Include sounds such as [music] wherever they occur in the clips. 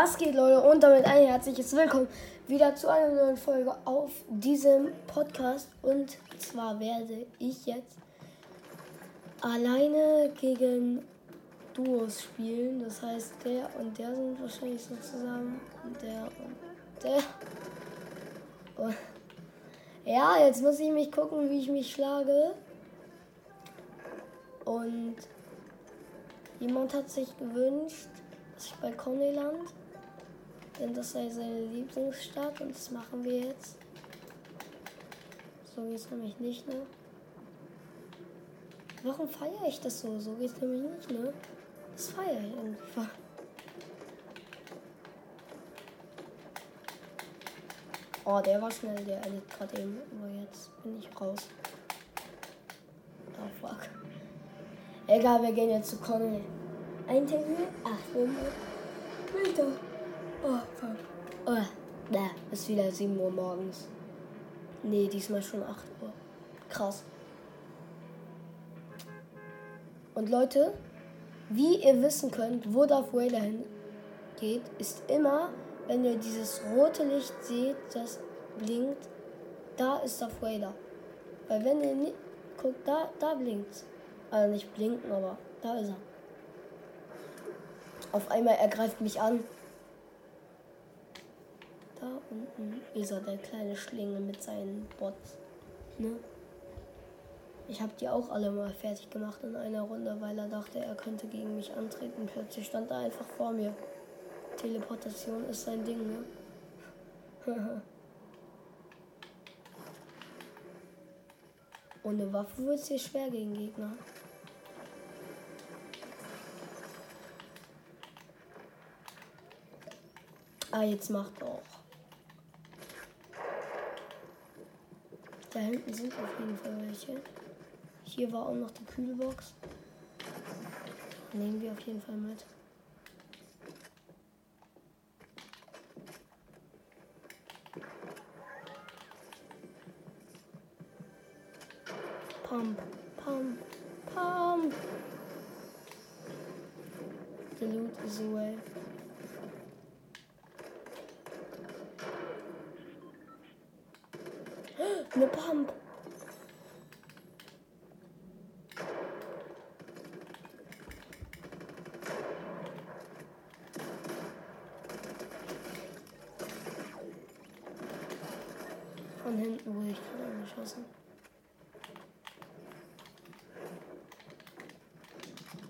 Was geht, Leute? Und damit ein herzliches Willkommen wieder zu einer neuen Folge auf diesem Podcast. Und zwar werde ich jetzt alleine gegen Duos spielen. Das heißt, der und der sind wahrscheinlich so zusammen. Und der und der. Und ja, jetzt muss ich mich gucken, wie ich mich schlage. Und jemand hat sich gewünscht, dass ich bei Coney land. Denn das sei seine Lieblingsstadt und das machen wir jetzt. So geht es nämlich nicht, ne? Warum feiere ich das so? So geht es nämlich nicht, ne? Das feiere ich einfach. Oh, der war schnell, der erlebt gerade eben. Aber jetzt bin ich raus. Oh, fuck. Egal, wir gehen jetzt zu Conny. Ein Termin? 800 Meter. Oh, fuck. Oh, da ist wieder 7 Uhr morgens. Nee, diesmal schon 8 Uhr. Krass. Und Leute, wie ihr wissen könnt, wo Darth Vader hingeht, ist immer, wenn ihr dieses rote Licht seht, das blinkt, da ist Darth Vader. Weil wenn ihr nicht guckt, da, da blinkt Also nicht blinken, aber da ist er. Auf einmal ergreift mich an. Da unten ist er, der kleine Schlingel mit seinen Bots. Ne? Ich habe die auch alle mal fertig gemacht in einer Runde, weil er dachte, er könnte gegen mich antreten. Plötzlich stand er einfach vor mir. Teleportation ist sein Ding, ne? [laughs] Ohne Waffe wird es hier schwer gegen Gegner. Ah, jetzt macht auch. Da hinten sind auf jeden Fall welche. Hier war auch noch die Kühlbox. Nehmen wir auf jeden Fall mit. Pump, pump, pump. The loot is away. Eine Pump. Von hinten wurde ich gerade angeschossen.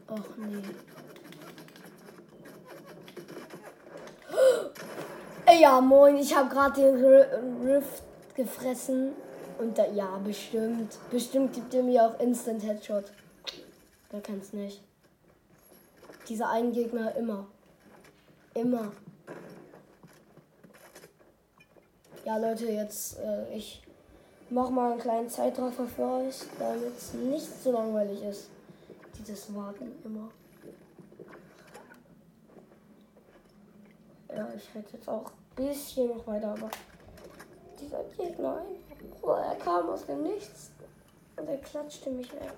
Och nee. [gasps] Ja, moin, ich habe gerade den Rift gefressen. Und da, ja, bestimmt. Bestimmt gibt er mir auch Instant Headshot. Wer kennt's nicht? Dieser einen Gegner immer. Immer. Ja, Leute, jetzt, äh, ich mach mal einen kleinen Zeitraffer für euch, damit es nicht so langweilig ist. Dieses Warten immer. Ja, ich hätte jetzt auch ein bisschen noch weiter, aber dieser Gegner, oh, er kam aus dem Nichts und er klatschte mich weg.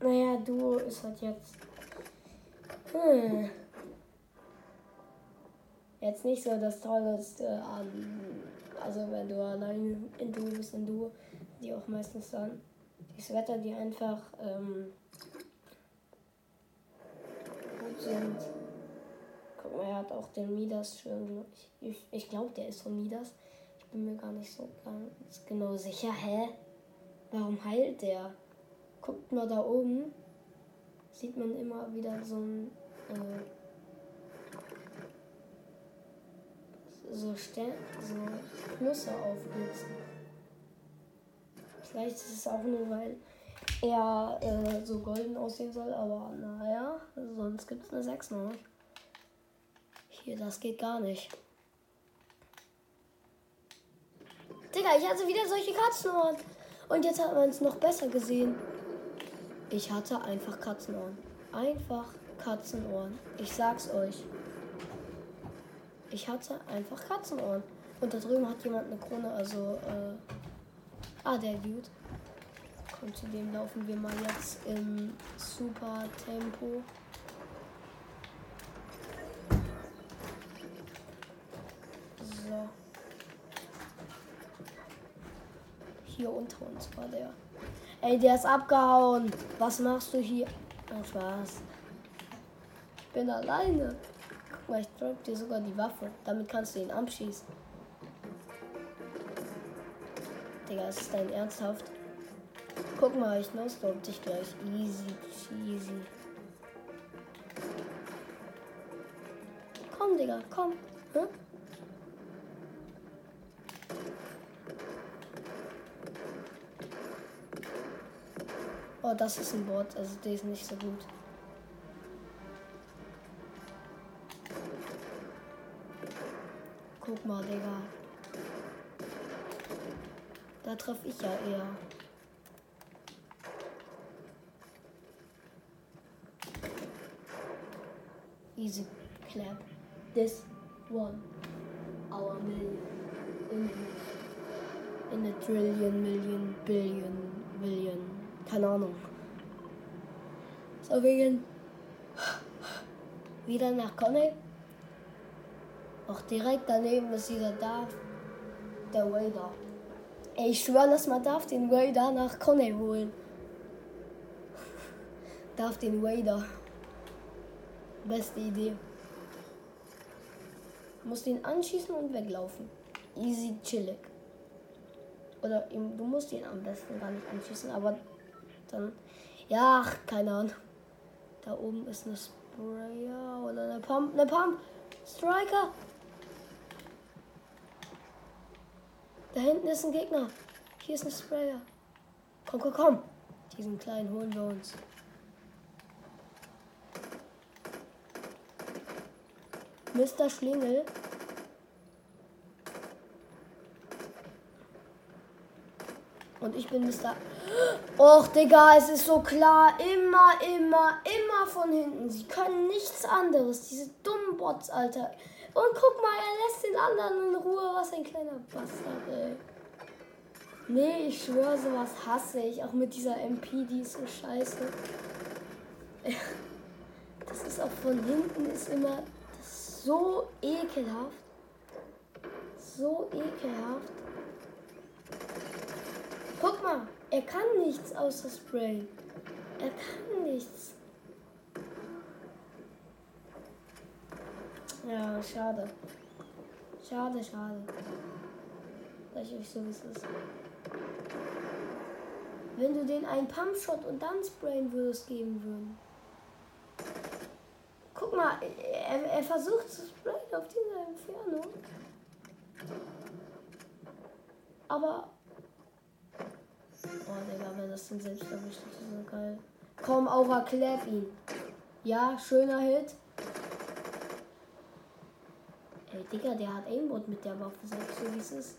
Naja, du ist halt jetzt. Hm. Jetzt nicht so das Tollste an. Also, wenn du allein in Du bist, in Du, die auch meistens dann das Wetter, die einfach ähm, gut sind. Guck mal, er hat auch den Midas schon. Ich, ich, ich glaube, der ist von Midas. Bin mir gar nicht so ganz genau sicher. Hä? Warum heilt der? Guckt mal da oben. Sieht man immer wieder so ein. Äh, so, Stern, so Plusse aufblitzen. Vielleicht ist es auch nur, weil er äh, so golden aussehen soll, aber naja, sonst gibt es eine 6 noch. Hier, das geht gar nicht. Digga, ich hatte wieder solche Katzenohren. Und jetzt hat man es noch besser gesehen. Ich hatte einfach Katzenohren. Einfach Katzenohren. Ich sag's euch. Ich hatte einfach Katzenohren. Und da drüben hat jemand eine Krone, also, äh. Ah, der Dude. Komm, zu dem laufen wir mal jetzt im super Tempo. Hier unter uns war der. Ey, der ist abgehauen. Was machst du hier? Ach, Spaß. Ich bin alleine. Guck mal, ich drop dir sogar die Waffe. Damit kannst du ihn abschießen. Digga, ist dein ernsthaft? Guck mal, ich nostop dich gleich. Easy cheesy. Komm, Digga, komm. Hm? Oh, das ist ein Bot, also der ist nicht so gut. Guck mal, Digga. Da treffe ich ja eher. Easy clap. This one. Our million. In, in a trillion, million, billion, million. Keine Ahnung. So wegen. Wieder nach Conny. Auch direkt daneben ist wieder da. Der Wader. Ey, ich schwöre, dass man darf den Wader nach Conny holen. [laughs] darf den Wader. Beste Idee. Musst ihn anschießen und weglaufen. Easy chillig. Oder du musst ihn am besten gar nicht anschießen, aber dann. Ja, keine Ahnung. Da oben ist eine Sprayer oder eine Pump. Eine Pump! Striker! Da hinten ist ein Gegner. Hier ist ein Sprayer. Komm, komm, komm. Diesen kleinen holen wir uns. Mr. Schlingel. Und ich bin Mr. Och, Digga, es ist so klar. Immer, immer, immer von hinten. Sie können nichts anderes. Diese dummen Bots, Alter. Und guck mal, er lässt den anderen in Ruhe. Was ein kleiner Bastard, ey. Nee, ich schwöre, sowas hasse ich. Auch mit dieser MP, die ist so scheiße. [laughs] Das ist auch von hinten, ist immer so ekelhaft. So ekelhaft. Guck mal, er kann nichts außer Spray. Er kann nichts. Ja, schade. Schade, schade. Sag ich euch so, wie es ist. Wenn du den einen Pumpshot und dann sprayen würdest, geben würden. Guck mal, er, er versucht zu sprayen auf dieser Entfernung. Aber. Oh, Digga, wenn das denn selbst erwischt, das ist so geil. Komm, Aura, clap ihn. Ja, schöner Hit. Ey, Digga, der hat Aimbot mit der Waffe, sagst du, wie es ist.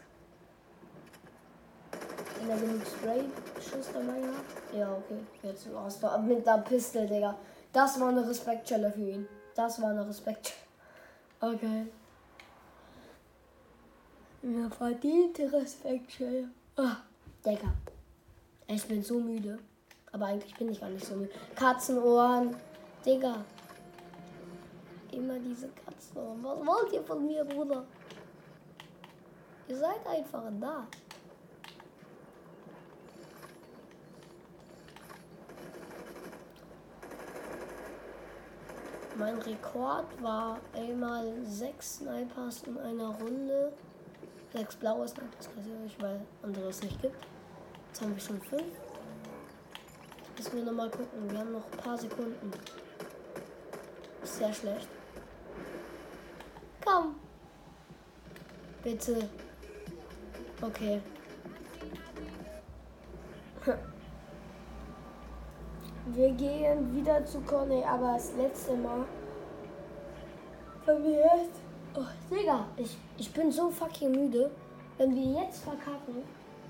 Wenn er genug Spray-Schuss dabei hat. Ja, okay. Jetzt hast du mit der Pistole, Digga. Das war eine Respektschelle für ihn. Das war eine Respekt. Okay. Mir verdiente Respektschelle. Ah, Digga. Ich bin so müde. Aber eigentlich bin ich gar nicht so müde. Katzenohren. Digga. Immer diese Katzenohren. Was wollt ihr von mir, Bruder? Ihr seid einfach da. Mein Rekord war einmal sechs Snipers in einer Runde. Sechs blaue Snipers, weiß ich nicht, weil andere es nicht gibt. Jetzt haben wir schon fünf. Müssen wir nochmal gucken. Wir haben noch ein paar Sekunden. Sehr schlecht. Komm. Bitte. Okay. Wir gehen wieder zu Conny, aber das letzte Mal. Wenn wir jetzt. Oh, Digga, ich, ich bin so fucking müde. Wenn wir jetzt verkacken,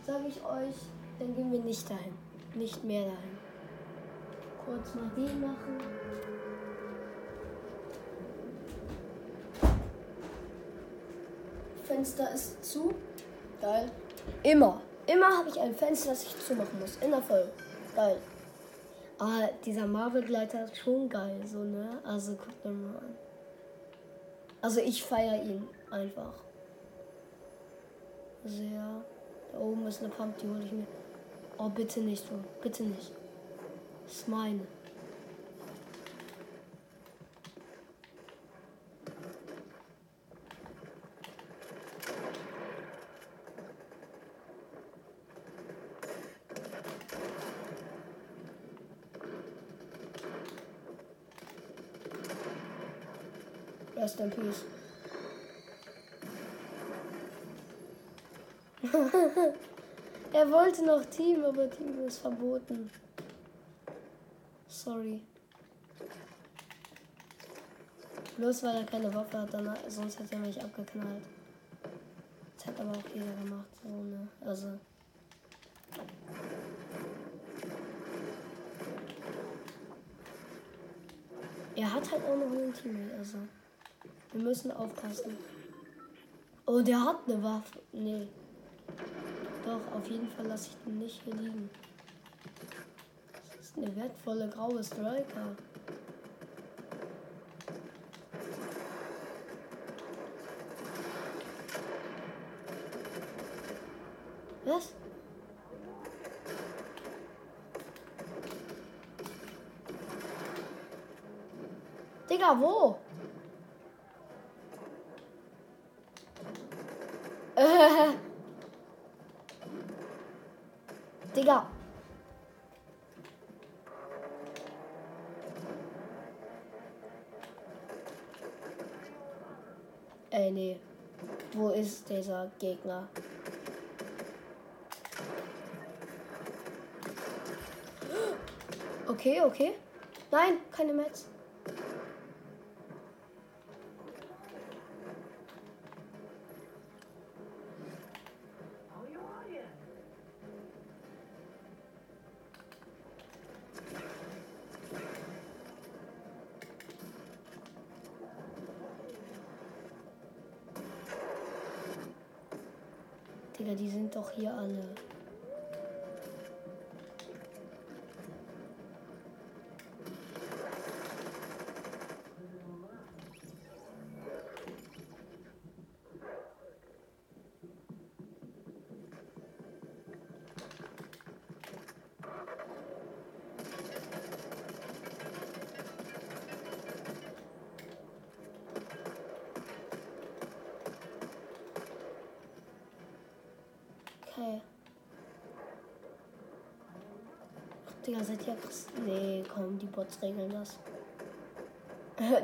sage ich euch, dann gehen wir nicht dahin. Nicht mehr dahin. Kurz mal den machen. Fenster ist zu. Geil. Immer. Immer habe ich ein Fenster, das ich zumachen muss. In der Folge. Geil. Ah, dieser Marvel-Gleiter ist schon geil, so, ne? Also guckt mal an. Also ich feiere ihn einfach. Sehr. Da oben ist eine Pump, die hole ich mir. Oh, bitte nicht, Bro. Bitte nicht. Das ist meine. Rest in peace. [laughs] er wollte noch Team, aber Team ist verboten. Sorry. Bloß weil er keine Waffe hat, dann, sonst hätte er mich abgeknallt. Das hat aber auch jeder gemacht, so, ne? Also. Er hat halt auch noch einen Teammate, also. Wir müssen aufpassen. Oh, der hat eine Waffe. Nee. Doch, auf jeden Fall lasse ich den nicht hier liegen. Das ist eine wertvolle graue Striker. Was? Digga, wo? Gegner? Okay, okay. Nein, keine Metz. Digga, die sind doch hier alle. Okay. Ach, Digga, seid ihr krass? Nee, komm, die Bots regeln das.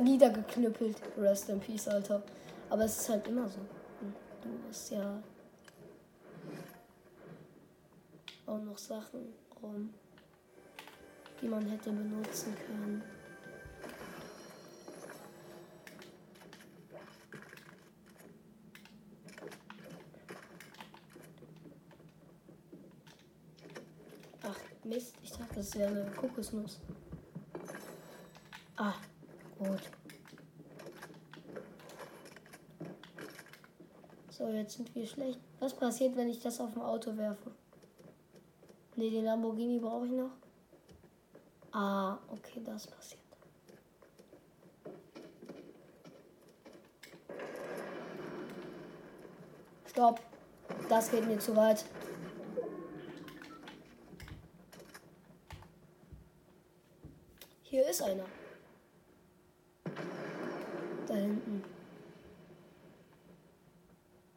Niedergeknüppelt. Rest in Peace, Alter. Aber es ist halt immer so. Hm, Du bist ja auch noch Sachen rum, die man hätte benutzen können. Ach, Mist. Das wäre eine Kokosnuss. Ah, gut. So, jetzt sind wir schlecht. Was passiert, wenn ich das auf dem Auto werfe? Ne, den Lamborghini brauche ich noch. Ah, okay, das passiert. Stopp. Das geht mir zu weit. Hier einer. Da hinten.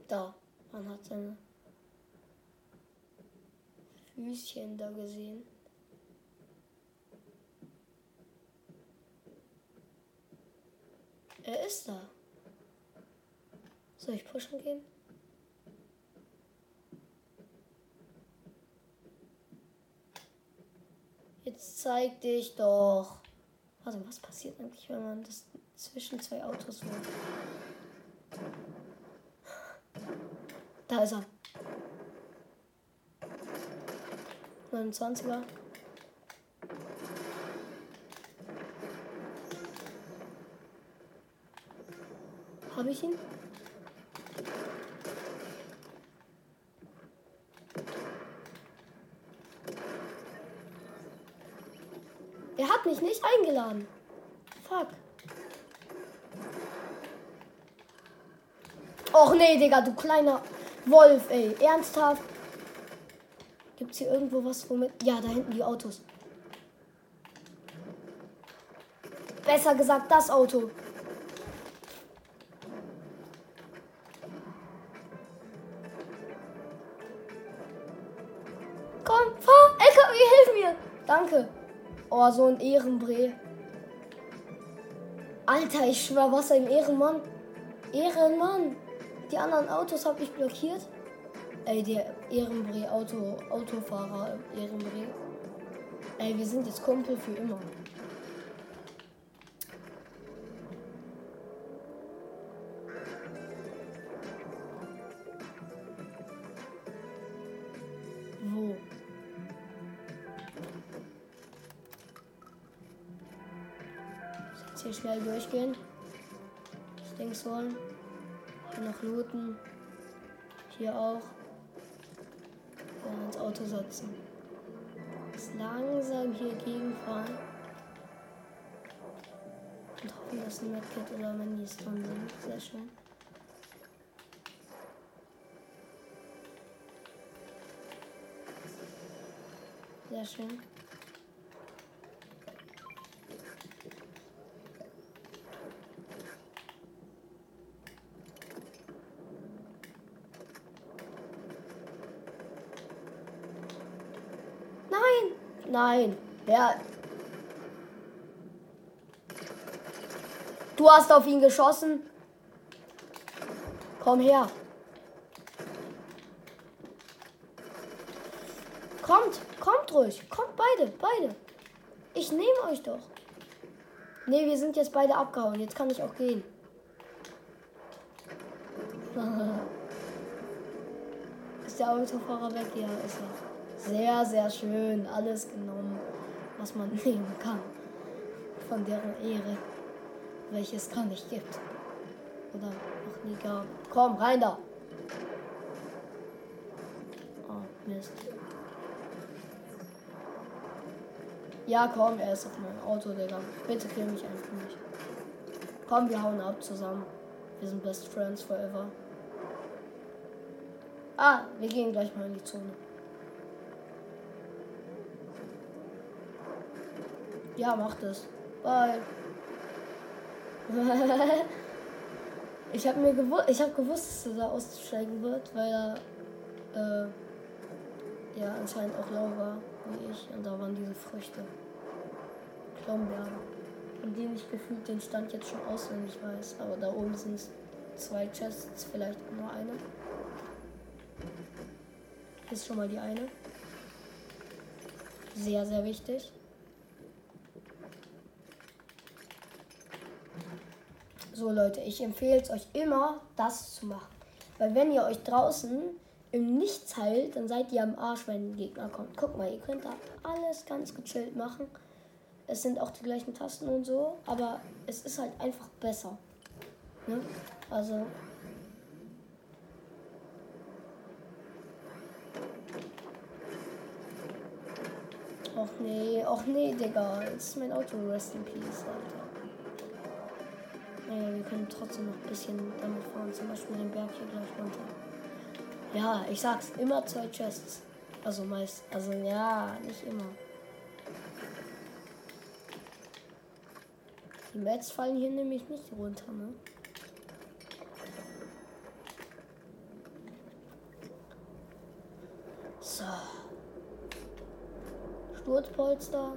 Da. Man hat seine Füßchen da gesehen. Er ist da. Soll ich pushen gehen? Jetzt zeig dich doch. Warte, was passiert eigentlich, wenn man das zwischen zwei Autos wirft? Da ist er. 29er. Habe ich ihn? Er hat eingeladen. Fuck. Och nee, Digga, du kleiner Wolf, ey. Ernsthaft? Gibt es hier irgendwo was, womit. Ja, da hinten die Autos. Besser gesagt, das Auto. Komm, fahr! LKW, hilf mir! Danke. Oh, so ein Ehrenbree. Alter, ich schwör, was ein Ehrenmann. Ehrenmann. Die anderen Autos habe ich blockiert. Ey, der Ehrenbree, Auto, Autofahrer Ehrenbree. Ey, wir sind jetzt Kumpel für immer. Schnell durchgehen. Das Ding holen. Hier noch looten. Hier auch. Ja, ins Auto setzen. Jetzt langsam hier gegenfahren. Und hoffen, dass ein Medkit oder Minis drin sind. Sehr schön. Sehr schön. Nein! Wer. Du hast auf ihn geschossen. Komm her. Kommt, kommt ruhig. Kommt beide, beide. Ich nehme euch doch. Nee, wir sind jetzt beide abgehauen. Jetzt kann ich auch gehen. [laughs] ist der Autofahrer weg? Ja, ist er. Sehr, sehr schön. Alles genommen, was man [laughs] nehmen kann. Von deren Ehre. Welche es gar nicht gibt. Oder noch nie gab. Komm, rein da. Oh, Mist. Ja, komm, er ist auf meinem Auto, Digga. Bitte kill mich einfach nicht. Komm, wir hauen ab zusammen. Wir sind Best Friends forever. Ah, wir gehen gleich mal in die Zone. Ja, macht es. Bye. [laughs] ich habe mir gewusst, ich habe gewusst, dass er da aussteigen wird, weil er äh, ja anscheinend auch lau war wie ich und da waren diese Früchte. Klombeeren. Von denen ich gefühlt den Stand jetzt schon auswendig weiß. Aber da oben sind zwei Chests, vielleicht nur eine. Ist schon mal die eine. Sehr, sehr wichtig. So Leute, ich empfehle es euch immer, das zu machen. Weil wenn ihr euch draußen im Nichts heilt, dann seid ihr am Arsch, wenn ein Gegner kommt. Guck mal, ihr könnt da alles ganz gechillt machen. Es sind auch die gleichen Tasten und so, aber es ist halt einfach besser. Ne? Also. Och nee, och nee, Digga. Jetzt ist mein Auto Rest in Peace, Alter. Können trotzdem noch ein bisschen damit fahren. Zum Beispiel den Berg hier gleich runter. Ja, ich sag's, immer zwei Chests. Also meist. Also ja, nicht immer. Die Mets fallen hier nämlich nicht runter, ne? So. Sturzpolster,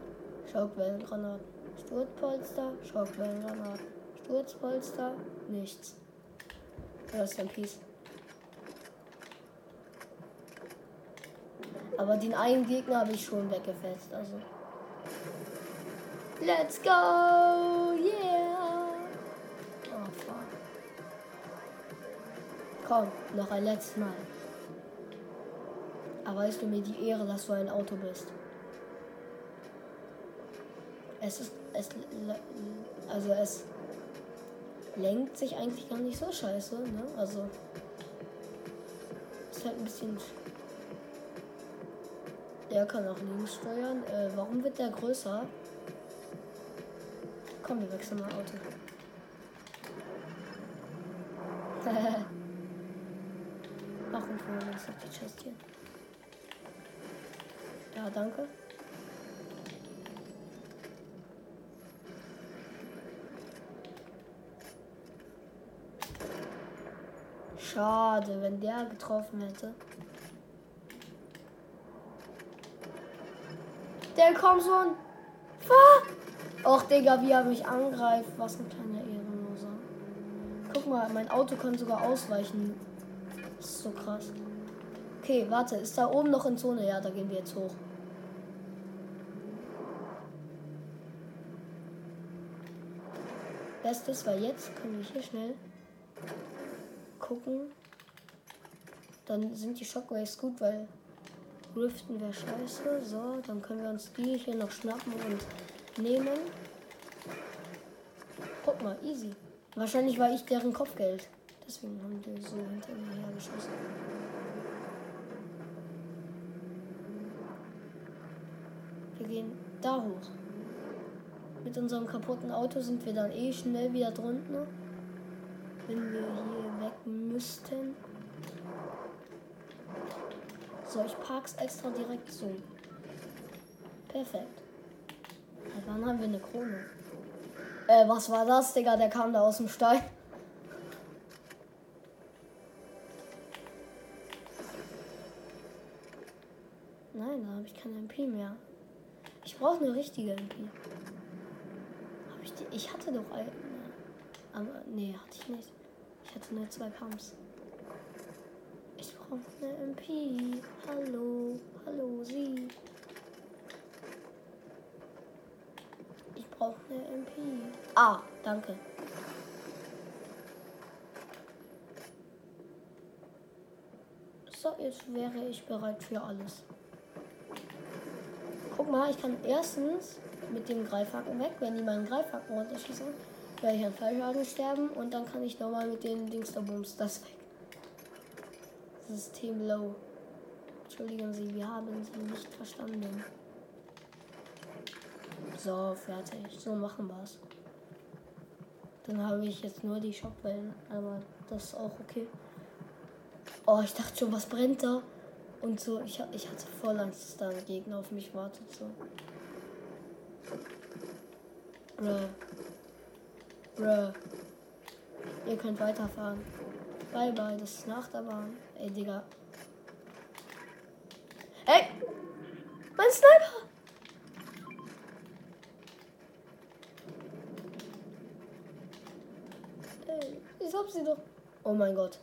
Schockwellengranaten. Sturzpolster, Schockwellengranaten. Sturzpolster, nichts. Rest in Peace. Aber den einen Gegner habe ich schon weggefetzt, also. Let's go! Yeah! Oh, fuck. Komm, noch ein letztes Mal. Erweist du mir die Ehre, dass du ein Auto bist. Es ist. Es. Also es lenkt sich eigentlich gar nicht so scheiße, ne? Also. Ist halt ein bisschen. Der kann auch links steuern. Äh, warum wird der größer? Komm, wir wechseln mal Auto. [laughs] Ach, und wo ist die Chest hier? Ja, danke. Schade, wenn der getroffen hätte. Der kommt schon. Och, Digga, wie er mich angreift. Was ein kleiner Ehrenloser. Guck mal, mein Auto kann sogar ausweichen. Das ist so krass. Okay, warte. Ist da oben noch in Zone? Ja, da gehen wir jetzt hoch. Bestes, weil jetzt können wir hier schnell gucken. Dann sind die Shockwaves gut, weil Riften wäre scheiße. So, dann können wir uns die hier noch schnappen und nehmen. Guck mal, easy. Wahrscheinlich war ich deren Kopfgeld. Deswegen haben die so hinter mir hergeschossen. Wir gehen da hoch. Mit unserem kaputten Auto sind wir dann eh schnell wieder drunten. Wenn wir hier weg müssten. So, ich park's extra direkt so. Perfekt. Und dann haben wir eine Krone. Äh, was war das, Digga? Der kam da aus dem Stein. Nein, da habe ich keine MP mehr. Ich brauche eine richtige MP. Hab ich die? Ich hatte doch eine. Aber nee, hatte ich nicht. Ich hatte nur zwei Pumps brauche eine MP. Hallo, hallo, Sie. Ich brauche eine MP. Ah, danke. So, jetzt wäre ich bereit für alles. Guck mal, ich kann erstens mit dem Greifhaken weg, wenn die meinen Greifhaken runterschießen, werde ich an Fallschaden sterben und dann kann ich nochmal mit den Dings da Bums das weg. System low. Entschuldigen Sie, wir haben Sie nicht verstanden. So, fertig. So machen wir es. Dann habe ich jetzt nur die Shopwellen, aber das ist auch okay. Oh, ich dachte schon, was brennt da? Und so, ich, ich hatte voll Angst, dass da ein Gegner auf mich wartet. So. Bruh. Bruh. Ihr könnt weiterfahren. Bye bye, das ist nach der Bahn. Ey, Digga. Ey! Mein Sniper! Ey, ich hab sie doch. Oh mein Gott.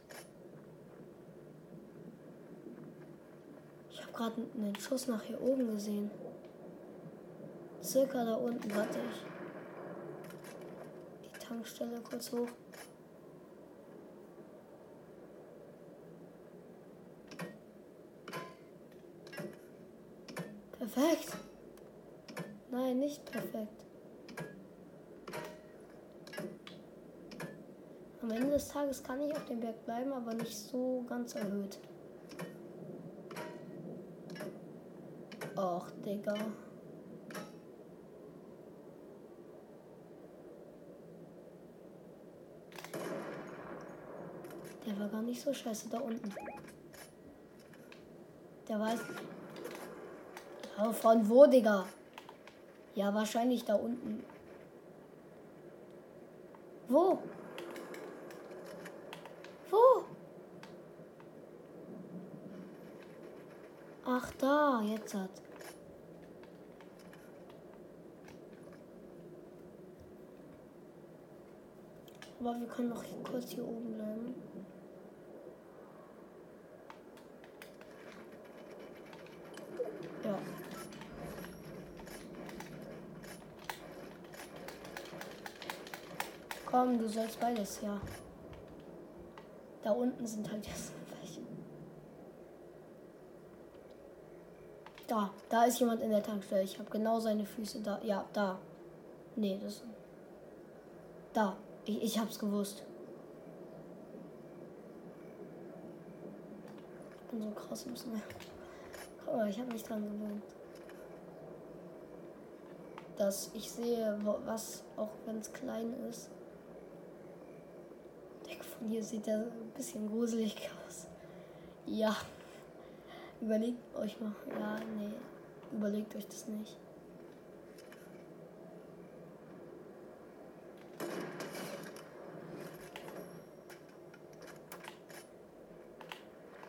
Ich habe gerade einen Schuss nach hier oben gesehen. Circa da unten, warte ich. Tankstelle kurz hoch. Perfekt. Nein, nicht perfekt. Am Ende des Tages kann ich auf dem Berg bleiben, aber nicht so ganz erhöht. Och, Digga. Der war gar nicht so scheiße da unten. Der weiß. Aber von wo, Digga? Ja, wahrscheinlich da unten. Wo? Wo? Ach, da, jetzt hat. Aber wir können noch kurz hier oben bleiben. Ja. Komm, du sollst beides, ja. Da unten sind halt jetzt welche. Da, da ist jemand in der Tankstelle. Ich habe genau seine Füße da. Ja, da. Nee, das. Da. Ich, ich hab's gewusst. Ich bin so krass im Sniper. Guck mal, ich habe mich dran gewöhnt. Dass ich sehe, was, auch wenn es klein ist, hier sieht er ein bisschen gruselig aus. Ja. Überlegt euch mal. Ja, nee. Überlegt euch das nicht.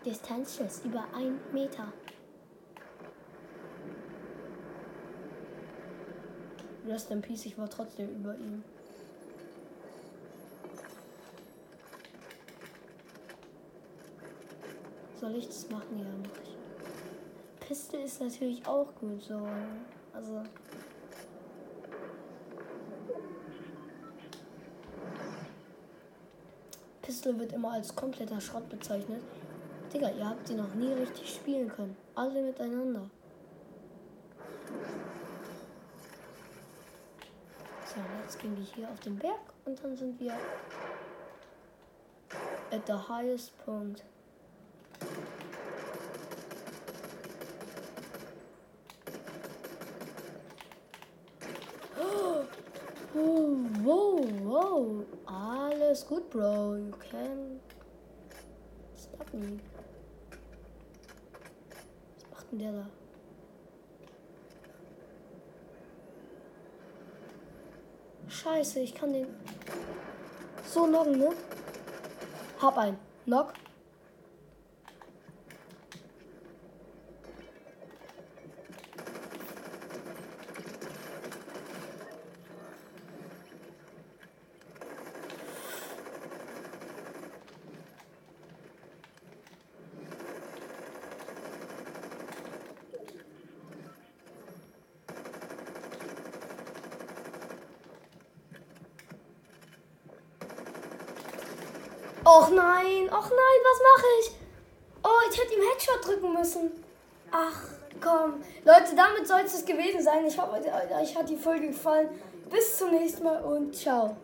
Distanzschuss über ein Meter. Rest in Peace, ich war trotzdem über ihm. Soll ich das machen? Ja, mach ich. Pistol ist natürlich auch gut so. Also. Pistol wird immer als kompletter Schrott bezeichnet. Digga, ihr habt sie noch nie richtig spielen können. Alle miteinander. So, jetzt gehen wir hier auf den Berg und dann sind wir at the highest point. Oh, Alles gut, Bro. You can stop me. Was macht denn der da? Scheiße, ich kann den so knocken, ne? Hab ein. Knock. Och nein, och nein, was mache ich? Oh, ich hätte ihm Headshot drücken müssen. Ach, komm. Leute, damit soll es gewesen sein. Ich hoffe, euch hat die Folge gefallen. Bis zum nächsten Mal und ciao.